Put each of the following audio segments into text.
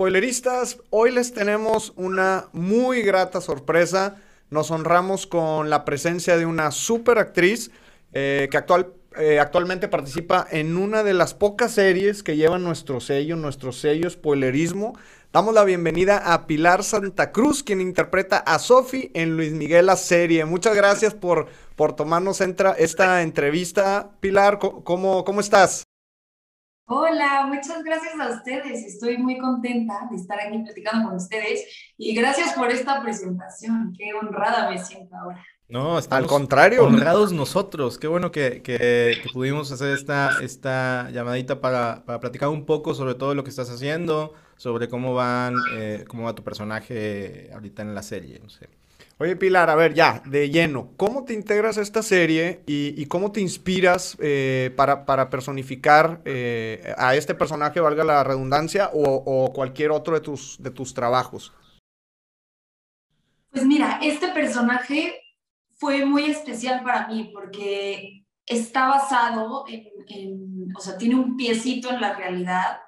spoileristas, hoy les tenemos una muy grata sorpresa. Nos honramos con la presencia de una super actriz eh, que actual, eh, actualmente participa en una de las pocas series que llevan nuestro sello, nuestro sello spoilerismo. Damos la bienvenida a Pilar Santa Cruz, quien interpreta a Sophie en Luis Miguel la serie. Muchas gracias por, por tomarnos esta entrevista. Pilar, ¿cómo, cómo estás? Hola, muchas gracias a ustedes. Estoy muy contenta de estar aquí platicando con ustedes y gracias por esta presentación. Qué honrada me siento ahora. No, al contrario. Honrados nosotros. Qué bueno que, que, pudimos hacer esta, esta llamadita para, para, platicar un poco sobre todo lo que estás haciendo, sobre cómo van, eh, cómo va tu personaje ahorita en la serie. No sé. Oye, Pilar, a ver, ya, de lleno, ¿cómo te integras a esta serie y, cómo te inspiras eh, para, personificar eh, a este personaje, valga la redundancia, o, cualquier otro de tus, de tus trabajos? Pues mira, este personaje fue muy especial para mí porque está basado en, o sea, tiene un piecito en la realidad,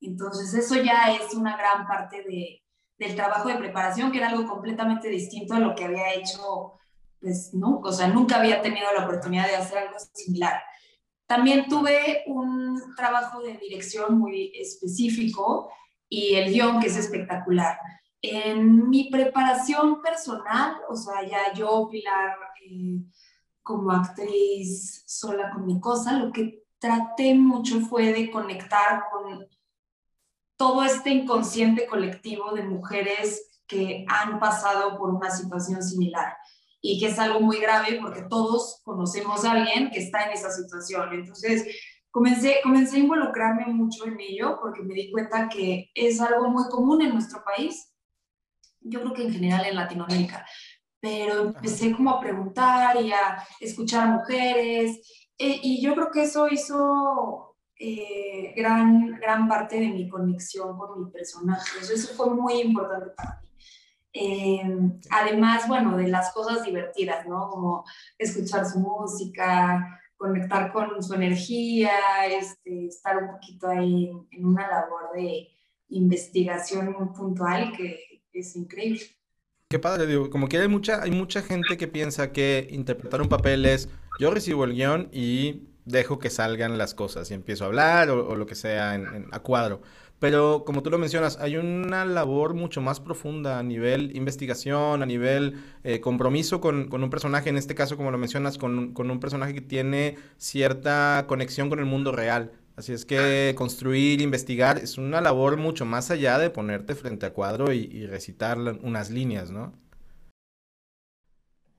entonces eso ya es una gran parte de, del trabajo de preparación, que era algo completamente distinto a lo que había hecho, pues, ¿no? O sea, nunca había tenido la oportunidad de hacer algo similar. También tuve un trabajo de dirección muy específico y el guion que es espectacular. En mi preparación personal, o sea, ya yo, Pilar, eh, como actriz sola con mi cosa, lo que traté mucho fue de conectar con todo este inconsciente colectivo de mujeres que han pasado por una situación similar y que es algo muy grave porque todos conocemos a alguien que está en esa situación. Entonces, comencé, comencé a involucrarme mucho en ello porque me di cuenta que es algo muy común en nuestro país, yo creo que en general en Latinoamérica, pero empecé como a preguntar y a escuchar a mujeres eh, y yo creo que eso hizo eh, gran, gran parte de mi conexión con mi personaje. Eso, fue muy importante para mí. Eh, además, bueno, de las cosas divertidas, ¿no? Como escuchar su música, conectar con su energía, este, estar un poquito ahí en, una labor de investigación muy puntual que es increíble. Qué padre, digo, como que hay mucha, hay mucha gente que piensa que interpretar un papel es yo recibo el guion y dejo que salgan las cosas y empiezo a hablar o, lo que sea en, a cuadro. Pero como tú lo mencionas, hay una labor mucho más profunda a nivel investigación, a nivel eh, compromiso con, un personaje, en este caso, como lo mencionas, con, un personaje que tiene cierta conexión con el mundo real. Así es que construir, investigar, es una labor mucho más allá de ponerte frente a cuadro y, y recitar unas líneas, ¿no?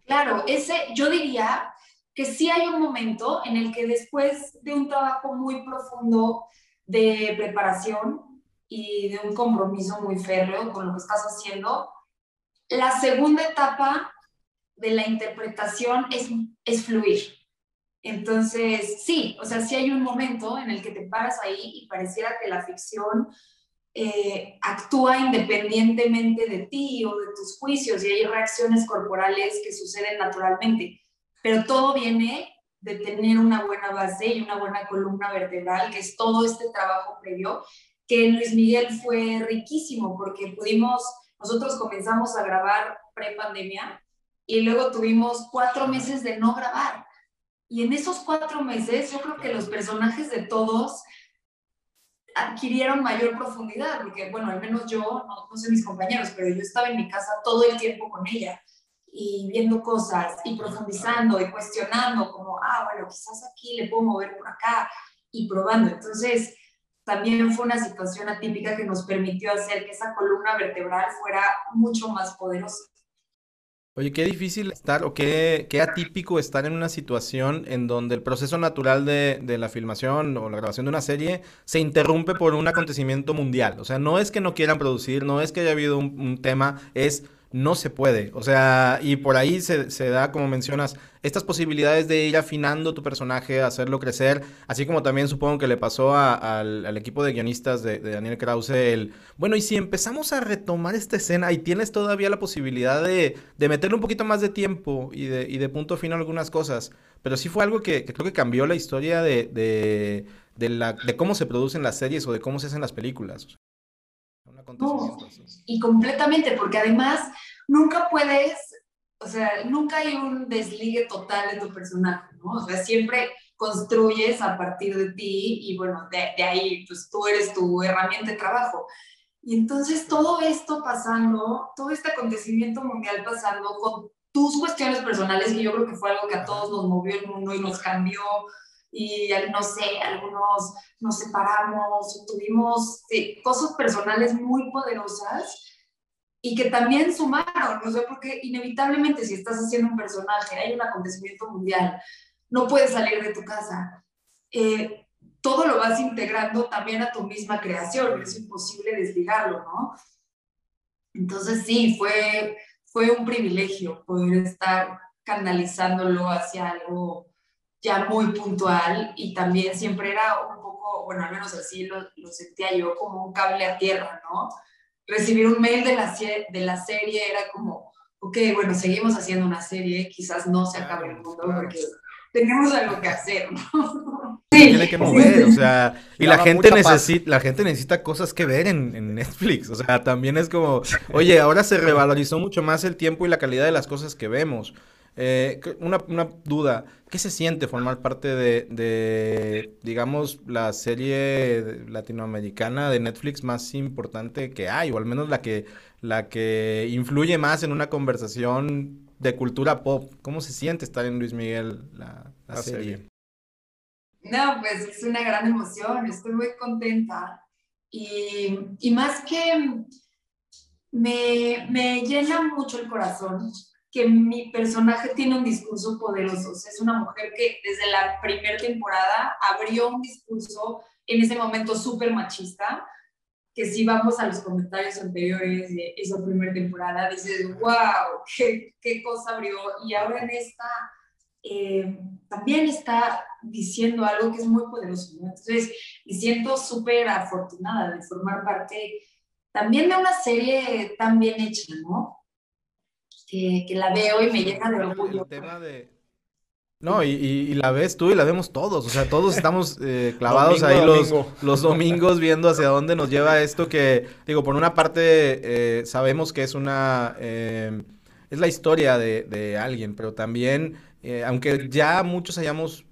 Claro, ese, yo diría que sí hay un momento en el que después de un trabajo muy profundo de preparación y de un compromiso muy férreo con lo que estás haciendo, la segunda etapa de la interpretación es, es fluir. Entonces, sí, o sea, sí hay un momento en el que te paras ahí y pareciera que la ficción eh, actúa independientemente de ti o de tus juicios y hay reacciones corporales que suceden naturalmente pero todo viene de tener una buena base y una buena columna vertebral, que es todo este trabajo previo, que en Luis Miguel fue riquísimo porque pudimos, nosotros comenzamos a grabar pre-pandemia y luego tuvimos cuatro meses de no grabar. Y en esos cuatro meses yo creo que los personajes de todos adquirieron mayor profundidad, porque bueno, al menos yo, no, no sé mis compañeros, pero yo estaba en mi casa todo el tiempo con ella y viendo cosas y profundizando y cuestionando como, ah, bueno, quizás aquí le puedo mover por acá y probando. Entonces, también fue una situación atípica que nos permitió hacer que esa columna vertebral fuera mucho más poderosa. Oye, qué difícil estar o qué, qué atípico estar en una situación en donde el proceso natural de, de, la filmación o la grabación de una serie se interrumpe por un acontecimiento mundial. O sea, no es que no quieran producir, no es que haya habido un tema, es no se puede. O sea, y por ahí se, da, como mencionas, estas posibilidades de ir afinando tu personaje, hacerlo crecer, así como también supongo que le pasó al, equipo de guionistas de, Daniel Krause el, bueno, y si empezamos a retomar esta escena y tienes todavía la posibilidad de, de meterle un poquito más de tiempo y de, y de punto final algunas cosas, pero sí fue algo que, creo que cambió la historia de, de, la, de cómo se producen las series o de cómo se hacen las películas. Un acontecimiento así. Y completamente, porque además nunca puedes, o sea, nunca hay un desligue total de tu personaje, ¿no? O sea, siempre construyes a partir de ti y bueno, de, de ahí, pues tú eres tu herramienta de trabajo. Y entonces todo esto pasando, todo este acontecimiento mundial pasando con tus cuestiones personales, que yo creo que fue algo que a todos nos movió el mundo y nos cambió, y no sé, algunos nos separamos, tuvimos cosas personales muy poderosas y que también sumaron, no sé, porque inevitablemente si estás haciendo un personaje, hay un acontecimiento mundial, no puedes salir de tu casa. Eh, todo lo vas integrando también a tu misma creación, es imposible desligarlo, ¿no? Entonces sí, fue, fue un privilegio poder estar canalizándolo hacia algo ya muy puntual y también siempre era un poco, bueno, al menos así lo, lo sentía yo, como un cable a tierra, ¿no? Recibir un mail de la, de la serie era como, ok, bueno, seguimos haciendo una serie, quizás no se acabe el mundo porque tenemos algo que hacer, ¿no? Sí, tiene que mover, o sea, y la gente necesita, la gente necesita cosas que ver en, en, Netflix, o sea, también es como, oye, ahora se revalorizó mucho más el tiempo y la calidad de las cosas que vemos. Eh, una, una, duda, ¿qué se siente formar parte de, de, digamos, la serie latinoamericana de Netflix más importante que hay, o al menos la que, la que influye más en una conversación de cultura pop? ¿Cómo se siente estar en Luis Miguel, la, la, serie? No, pues es una gran emoción, estoy muy contenta. Y, y más que me, me llena mucho el corazón que mi personaje tiene un discurso poderoso. es una mujer que desde la primera temporada abrió un discurso en ese momento súper machista, que si vamos a los comentarios anteriores de esa primera temporada, dices, wow, qué, cosa abrió. Y ahora en esta eh, también está diciendo algo que es muy poderoso. Entonces, me siento súper afortunada de formar parte también de una serie tan bien hecha, ¿no? Que, la veo y me llena de orgullo. No, y, la ves tú y la vemos todos, o sea, todos estamos eh, clavados ahí los, los domingos viendo hacia dónde nos lleva esto que, digo, por una parte eh, sabemos que es una, eh, es la historia de, de alguien, pero también, aunque ya muchos hayamos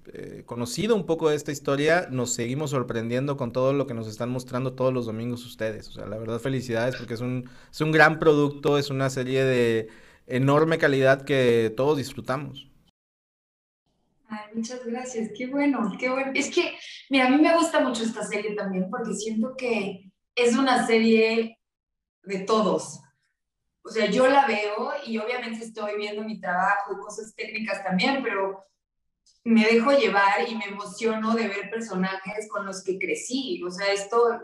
conocido un poco de esta historia, nos seguimos sorprendiendo con todo lo que nos están mostrando todos los domingos ustedes, o sea, la verdad felicidades porque es un, es un gran producto, es una serie de enorme calidad que todos disfrutamos. Ay, muchas gracias, qué bueno, qué bueno. Es que, mira, a mí me gusta mucho esta serie también porque siento que es una serie de todos. O sea, yo la veo y obviamente estoy viendo mi trabajo y cosas técnicas también, pero me dejo llevar y me emociono de ver personajes con los que crecí. O sea, esto,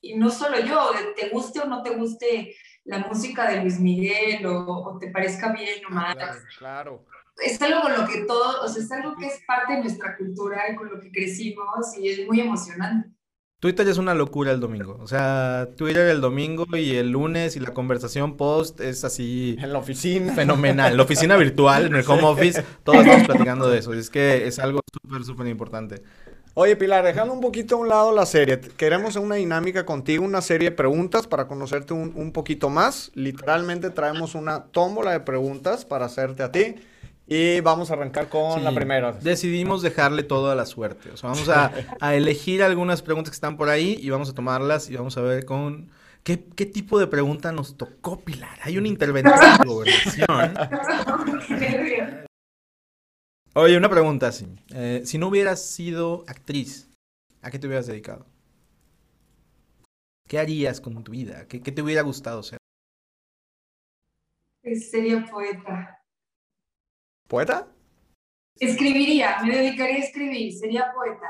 y no solo yo, te guste o no te guste la música de Luis Miguel o, te parezca bien o mal. Claro, claro, Es algo con lo que todo, o sea, es algo que es parte de nuestra cultura y con lo que crecimos y es muy emocionante. Twitter es una locura el domingo. O sea, Twitter el domingo y el lunes y la conversación post es así. En la oficina. Fenomenal. En la oficina virtual, en el home office, todos estamos platicando de eso. Es que es algo súper, súper importante. Oye, Pilar, dejando un poquito a un lado la serie, queremos una dinámica contigo, una serie de preguntas para conocerte un, poquito más. Literalmente traemos una tómbola de preguntas para hacerte a ti. Y vamos a arrancar con la primera. Decidimos dejarle todo a la suerte. O sea, vamos a, elegir algunas preguntas que están por ahí y vamos a tomarlas y vamos a ver con qué, tipo de pregunta nos tocó, Pilar. Hay una intervención de gobernación. Oye, una pregunta así. Eh, si no hubieras sido actriz, ¿a qué te hubieras dedicado? ¿Qué harías con tu vida? ¿Qué, te hubiera gustado ser? Sería poeta. ¿Poeta? Escribiría, me dedicaría a escribir, sería poeta.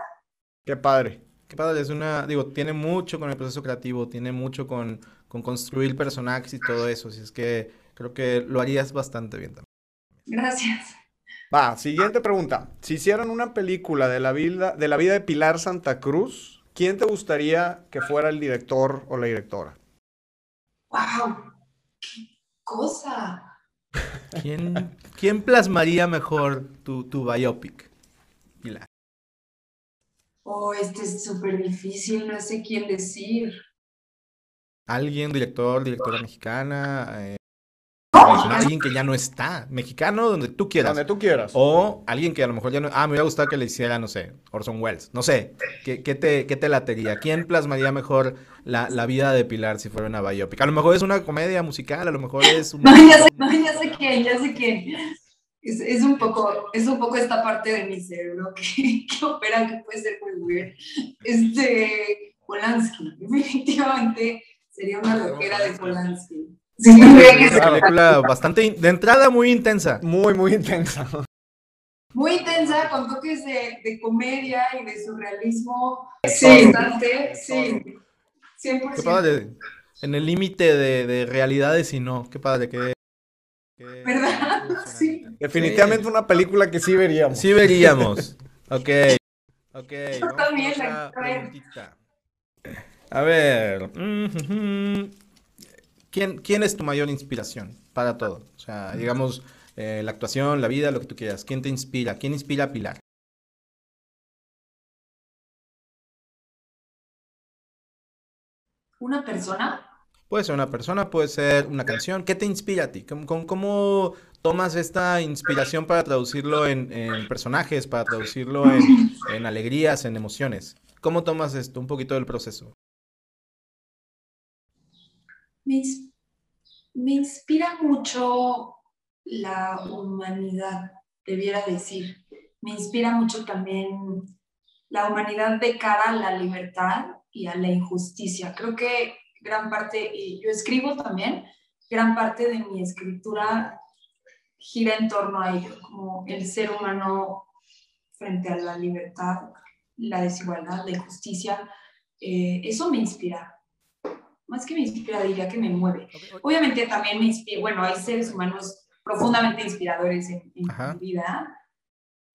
Qué padre. Qué padre, es una, digo, tiene mucho con el proceso creativo, tiene mucho con, con construir personajes y todo eso, así es que creo que lo harías bastante bien también. Gracias. Va, siguiente pregunta. Si hicieran una película de la vida de, la vida de Pilar Santa Cruz, ¿quién te gustaría que fuera el director o la directora? ¡Wow! ¡Qué cosa! ¿Quién, quién plasmaría mejor tu, tu biopic, Pilar? Oh, este es súper difícil, no sé quién decir. Alguien, director, directora mexicana, eh, No, alguien que ya no está, mexicano, donde tú quieras. Donde tú quieras. O alguien que a lo mejor ya no... Ah, me hubiera gustado que le hiciera, no sé, Orson Welles. No sé, ¿qué, qué te, qué te latería? ¿Quién plasmaría mejor la, la vida de Pilar si fuera una biopic? A lo mejor es una comedia musical, a lo mejor es un... No, ya sé, no, ya sé quién, ya sé quién. Es, es, un poco, es un poco esta parte de mi cerebro que, que opera que puede ser muy weird. Este, Polanski, definitivamente sería una loquera de Polanski. Sí, que una película bastante, in- de entrada muy intensa. Muy, muy intensa. muy intensa, con toques de, de comedia y de surrealismo. Sí. Bastante, sí. 100%. Qué padre. En el límite de, de realidades y no. Qué padre, qué... qué ¿Verdad? Sí. Definitivamente una película que sí veríamos. Sí veríamos. Ok. Ok. Yo también con la. A ver. mm, ujú. ¿Quién, ¿Quién es tu mayor inspiración para todo? O sea, digamos, eh, la actuación, la vida, lo que tú quieras. ¿Quién te inspira? ¿Quién inspira a Pilar? Una persona Puede ser una persona, puede ser una canción. ¿Qué te inspira a ti? ¿Cómo, cómo- cómo tomas esta inspiración para traducirlo en, en personajes, para traducirlo en, en alegrías, en emociones? ¿Cómo tomas esto? Un poquito del proceso. Me, me inspira mucho la humanidad, debiera decir. Me inspira mucho también la humanidad de cara a la libertad y a la injusticia. Creo que gran parte, y yo escribo también, gran parte de mi escritura gira en torno a ello, como el ser humano frente a la libertad, la desigualdad, la injusticia. Eh, eso me inspira. Más que me inspira, diría que me mueve. Obviamente también me inspira, bueno, hay seres humanos profundamente inspiradores en, en mi vida.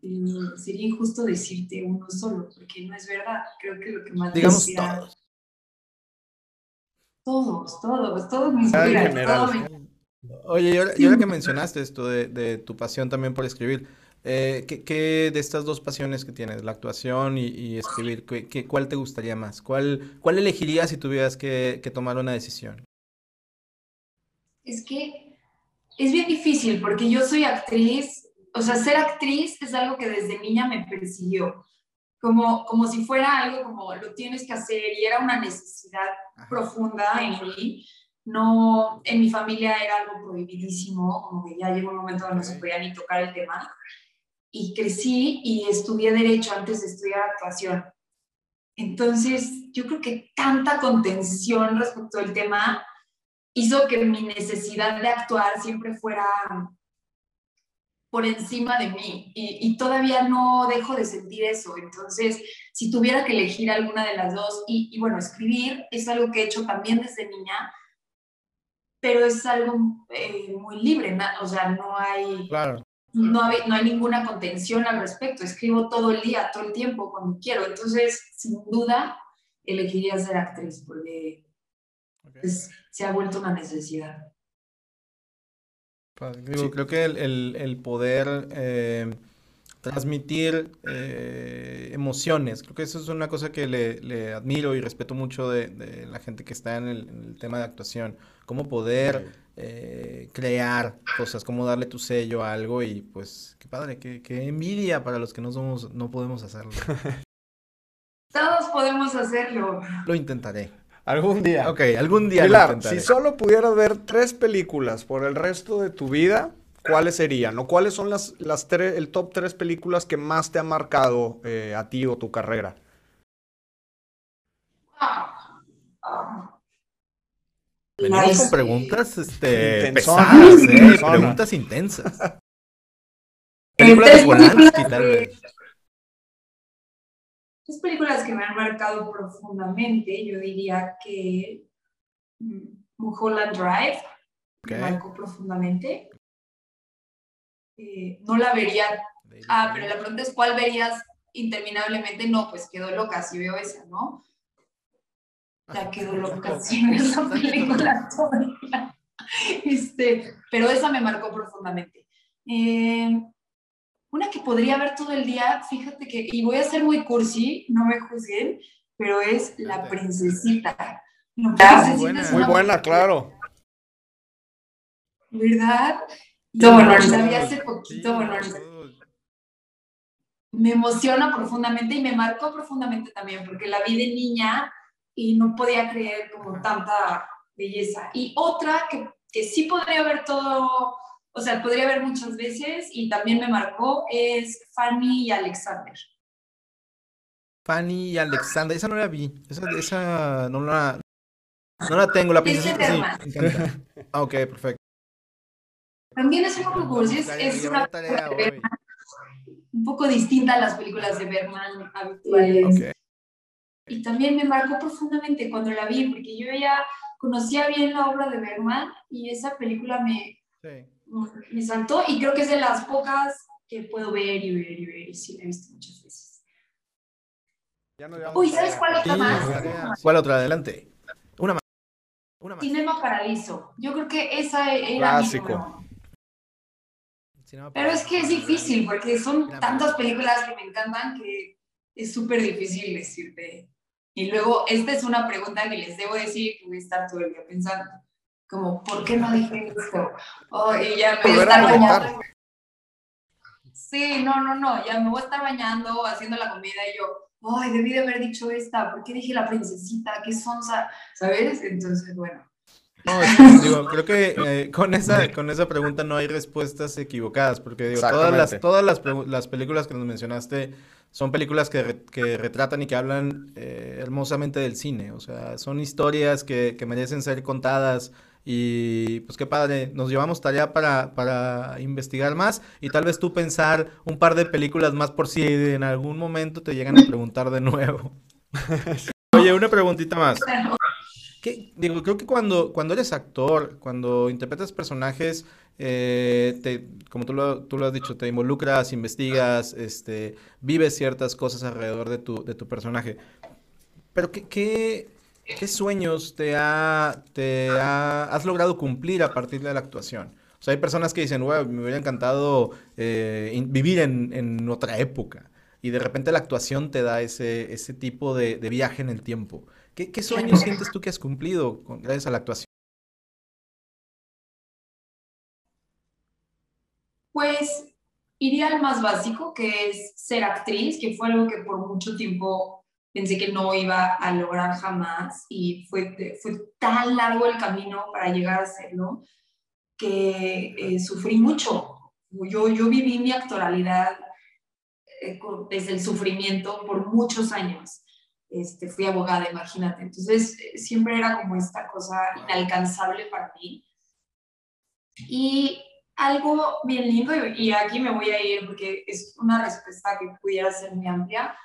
Y sería injusto decirte uno solo, porque no es verdad. Creo que lo que más me Digamos inspira- todos. Todos, todos, todos me inspiran. todo me- Oye, y ahora, y ahora que mencionaste esto de, de tu pasión también por escribir, eh, ¿qué, qué de estas dos pasiones que tienes, la actuación y, y escribir, qué- qué- cuál te gustaría más? ¿Cuál, cuál elegirías si tuvieras que, que tomar una decisión? Es que es bien difícil porque yo soy actriz, o sea, ser actriz es algo que desde niña me persiguió, como, como si fuera algo como lo tienes que hacer y era una necesidad Ajá. profunda en mí. No, en mi familia era algo prohibidísimo, como que ya llegó un momento donde no se podía ni tocar el tema. Y crecí y estudié Derecho antes de estudiar actuación. Entonces, yo creo que tanta contención respecto al tema hizo que mi necesidad de actuar siempre fuera por encima de mí y, y todavía no dejo de sentir eso. Entonces, si tuviera que elegir alguna de las dos, y, y bueno, escribir es algo que he hecho también desde niña, pero es algo eh, muy libre, na- o sea, no hay, Claro. No, hay, no hay ninguna contención al respecto. Escribo todo el día, todo el tiempo, cuando quiero. Entonces, sin duda, elegiría ser actriz porque pues, se ha vuelto una necesidad. Digo, Sí. creo que el, el- el poder eh, transmitir eh, emociones, creo que eso es una cosa que le, le admiro y respeto mucho de, de la gente que está en el, en el tema de actuación, cómo poder eh, crear cosas, cómo darle tu sello a algo y pues qué padre, qué, qué envidia para los que no somos, no podemos hacerlo. Todos podemos hacerlo. Lo intentaré. Algún día. Ok, algún día lo Pilar, intentaré. si solo pudieras ver tres películas por el resto de tu vida, ¿cuáles serían? ¿O cuáles son las, las tres, el top tres películas que más te ha marcado eh, a ti o tu carrera? Venimos Nice. con preguntas este, Intensonas, pesadas, ¿eh? Preguntas intensas. Películas de tres Polanski, películas tal que- vez. Tres películas que me han marcado profundamente, yo diría que mm, Mulholland Drive me marcó profundamente. Eh, no la vería. Ah, pero la pregunta es: ¿cuál verías interminablemente? No, pues quedó loca si veo esa, ¿no? Ya quedó loca si veo esa película toda. Este, pero esa me marcó profundamente. Eh, una que podría ver todo el día, fíjate que, y voy a ser muy cursi, no me juzguen, pero es La. Princesita. No, muy, buena. muy buena, claro. ¿Verdad? Yo, bueno, la vi hace poquito, bueno, me emociona profundamente y me marcó profundamente también, porque la vi de niña y no podía creer como tanta belleza. Y otra que, que sí podría ver todo, o sea, podría ver muchas veces y también me marcó es Fanny y Alexander. Fanny y Alexander, esa no la vi, esa, esa no la, no la tengo, la princesa sí, Ah, ok, perfecto. También es un poco es, es una un poco distinta a las películas de Bergman habituales. Y también me marcó profundamente cuando la vi, porque yo ya conocía bien la obra de Bergman y esa película me, me saltó y creo que es de las pocas que puedo ver y ver y ver y sí la he visto muchas veces. Uy, ¿sabes cuál otra más? ¿Cuál otra? Adelante. Una más. Una más. Cinema Paradiso. Yo creo que esa era Clásico. Pero es que es difícil porque son tantas películas que me encantan que es súper difícil decirte. Y luego, esta es una pregunta que les debo decir que voy a estar todo el día pensando. Como, ¿por qué no dije esto? Oh, y ya me voy a estar bañando. Sí, no, no, no, ya me voy a estar bañando, haciendo la comida y yo, ay, debí de haber dicho esta, ¿por qué dije la princesita? ¿Qué sonsa? ¿Sabes? Entonces, bueno, no, digo, creo que eh, con, esa, con esa pregunta no hay respuestas equivocadas, porque digo, todas, las, todas las, las, películas que nos mencionaste son películas que, que retratan y que hablan eh, hermosamente del cine, o sea, son historias que, que, merecen ser contadas y pues qué padre, nos llevamos tarea para, para investigar más y tal vez tú pensar un par de películas más por si en algún momento te llegan a preguntar de nuevo. Oye, una preguntita más digo, creo que cuando, cuando eres actor, cuando interpretas personajes, eh, te, como tú lo, tú lo has dicho, te involucras, investigas, este, vives ciertas cosas alrededor de tu, de tu personaje. Pero ¿qué, qué, sueños te, ha, te has logrado cumplir a partir de la actuación? O sea, hay personas que dicen, wow, me hubiera encantado eh, vivir en, en, otra época. Y de repente la actuación te da ese, ese tipo de viaje en el tiempo. ¿Qué, sueños sientes tú que has cumplido con, gracias a la actuación? Pues iría al más básico, que es ser actriz, que fue algo que por mucho tiempo pensé que no iba a lograr jamás y fue, fue tan largo el camino para llegar a hacerlo que eh, sufrí mucho. Yo, yo viví mi actoralidad eh, desde el sufrimiento por muchos años este, fui abogada, imagínate. Entonces, eh, siempre era como esta cosa inalcanzable para mí. Y algo bien lindo, y aquí me voy a ir porque es una respuesta que pudiera ser muy amplia.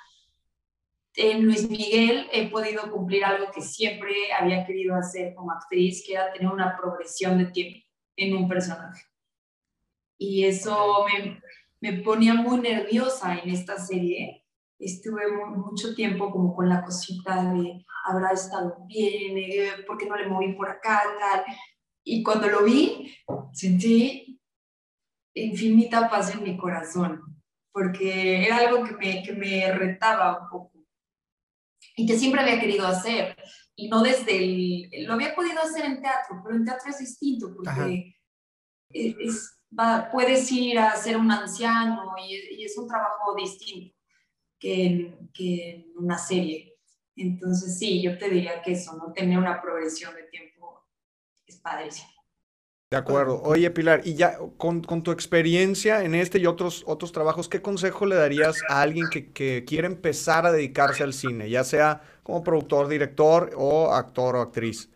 En Luis Miguel he podido cumplir algo que siempre había querido hacer como actriz, que era tener una progresión de tiempo en un personaje. Y eso me, me ponía muy nerviosa en esta serie, estuve mucho tiempo como con la cosita de habrá estado bien, eh, ¿por qué no le moví por acá, tal? Y cuando lo vi, sentí infinita paz en mi corazón, porque era algo que me, que me retaba un poco y que siempre había querido hacer. Y no desde el... Lo había podido hacer en teatro, pero en teatro es distinto, porque es, puedes ir a ser un anciano y, y es un trabajo distinto que en, que una serie. Entonces, sí, yo te diría que eso, ¿no? Tener una progresión de tiempo es padrísimo. De acuerdo. Oye, Pilar, y ya con, con, tu experiencia en este y otros, otros trabajos, ¿qué consejo le darías a alguien que, que quiere empezar a dedicarse al cine, ya sea como productor, director o actor o actriz?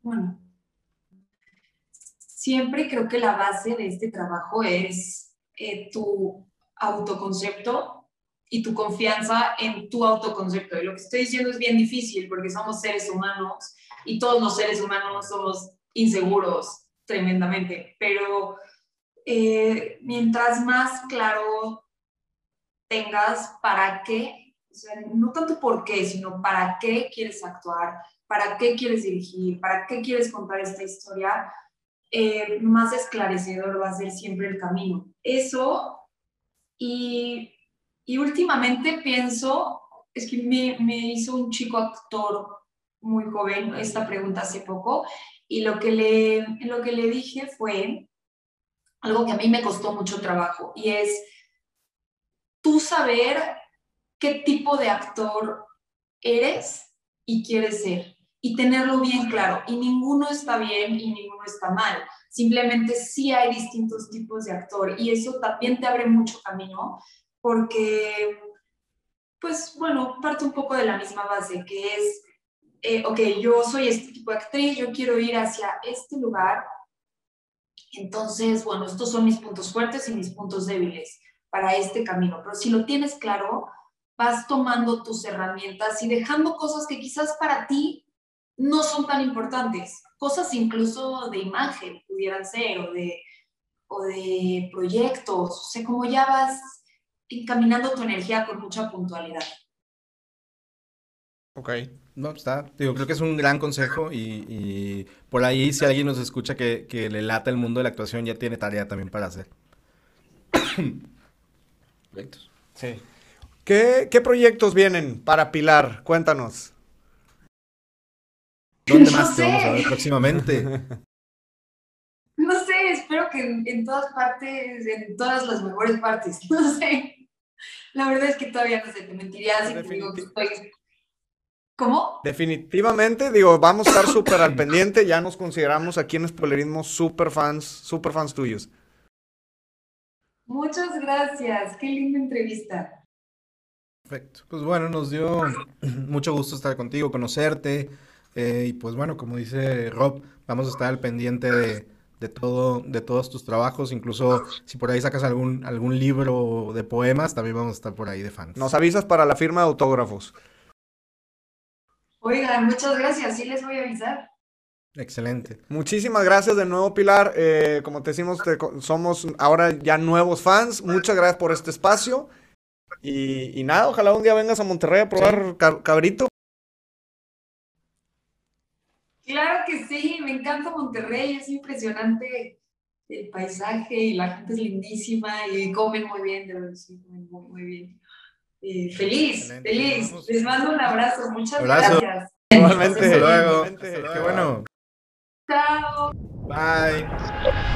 Bueno, siempre creo que la base de este trabajo es eh, tu autoconcepto y tu confianza en tu autoconcepto. Y lo que estoy diciendo es bien difícil porque somos seres humanos y todos los seres humanos somos inseguros tremendamente, pero eh, mientras más claro tengas para qué, o sea, no tanto por qué, sino para qué quieres actuar, para qué quieres dirigir, para qué quieres contar esta historia, eh, más esclarecedor va a ser siempre el camino. Eso y, y últimamente pienso es que me, me hizo un chico actor muy joven esta pregunta hace poco y lo que le, lo que le dije fue algo que a mí me costó mucho trabajo y es tú saber qué tipo de actor eres y quieres ser y tenerlo bien claro. Y ninguno está bien y ninguno está mal. Simplemente sí hay distintos tipos de actor y eso también te abre mucho camino porque, pues bueno, parte un poco de la misma base, que es, eh, ok, yo soy este tipo de actriz, yo quiero ir hacia este lugar. Entonces, bueno, estos son mis puntos fuertes y mis puntos débiles para este camino. Pero si lo tienes claro, vas tomando tus herramientas y dejando cosas que quizás para ti no son tan importantes, cosas incluso de imagen pudieran ser o de, o de proyectos, o sea, como ya vas encaminando tu energía con mucha puntualidad. Ok. No, está. Digo, creo que es un gran consejo y, por ahí si alguien nos escucha que, que, le lata el mundo de la actuación ya tiene tarea también para hacer. Sí. ¿Qué, ¿Qué proyectos vienen para Pilar? Cuéntanos. ¿Dónde más te vamos a ver próximamente? No sé, espero que en, todas partes, en todas las mejores partes, no sé. La verdad es que todavía no sé, te mentiría si te digo que estoy... ¿Cómo? Definitivamente, digo, vamos a estar súper al pendiente, ya nos consideramos aquí en Spoilerismo súper fans, súper fans tuyos. Muchas gracias, qué linda entrevista. Perfecto. Pues bueno, nos dio mucho gusto estar contigo, conocerte. Eh, y pues bueno, como dice Rob, vamos a estar al pendiente de, de, todo, de todos tus trabajos. Incluso si por ahí sacas algún, algún libro de poemas, también vamos a estar por ahí de fans. Nos avisas para la firma de autógrafos. Oigan, muchas gracias. Sí les voy a avisar. Excelente. Muchísimas gracias de nuevo, Pilar. Eh, como te decimos, somos ahora ya nuevos fans. Muchas gracias por este espacio. Y, nada, ojalá un día vengas a Monterrey a probar cabrito. Claro que sí, me encanta Monterrey, es impresionante el paisaje y la gente es lindísima y comen muy bien, de verdad, sí, comen muy, muy bien. Eh, feliz, feliz. Les mando un abrazo, muchas gracias. Igualmente, luego. Qué bueno. Chao. Bye.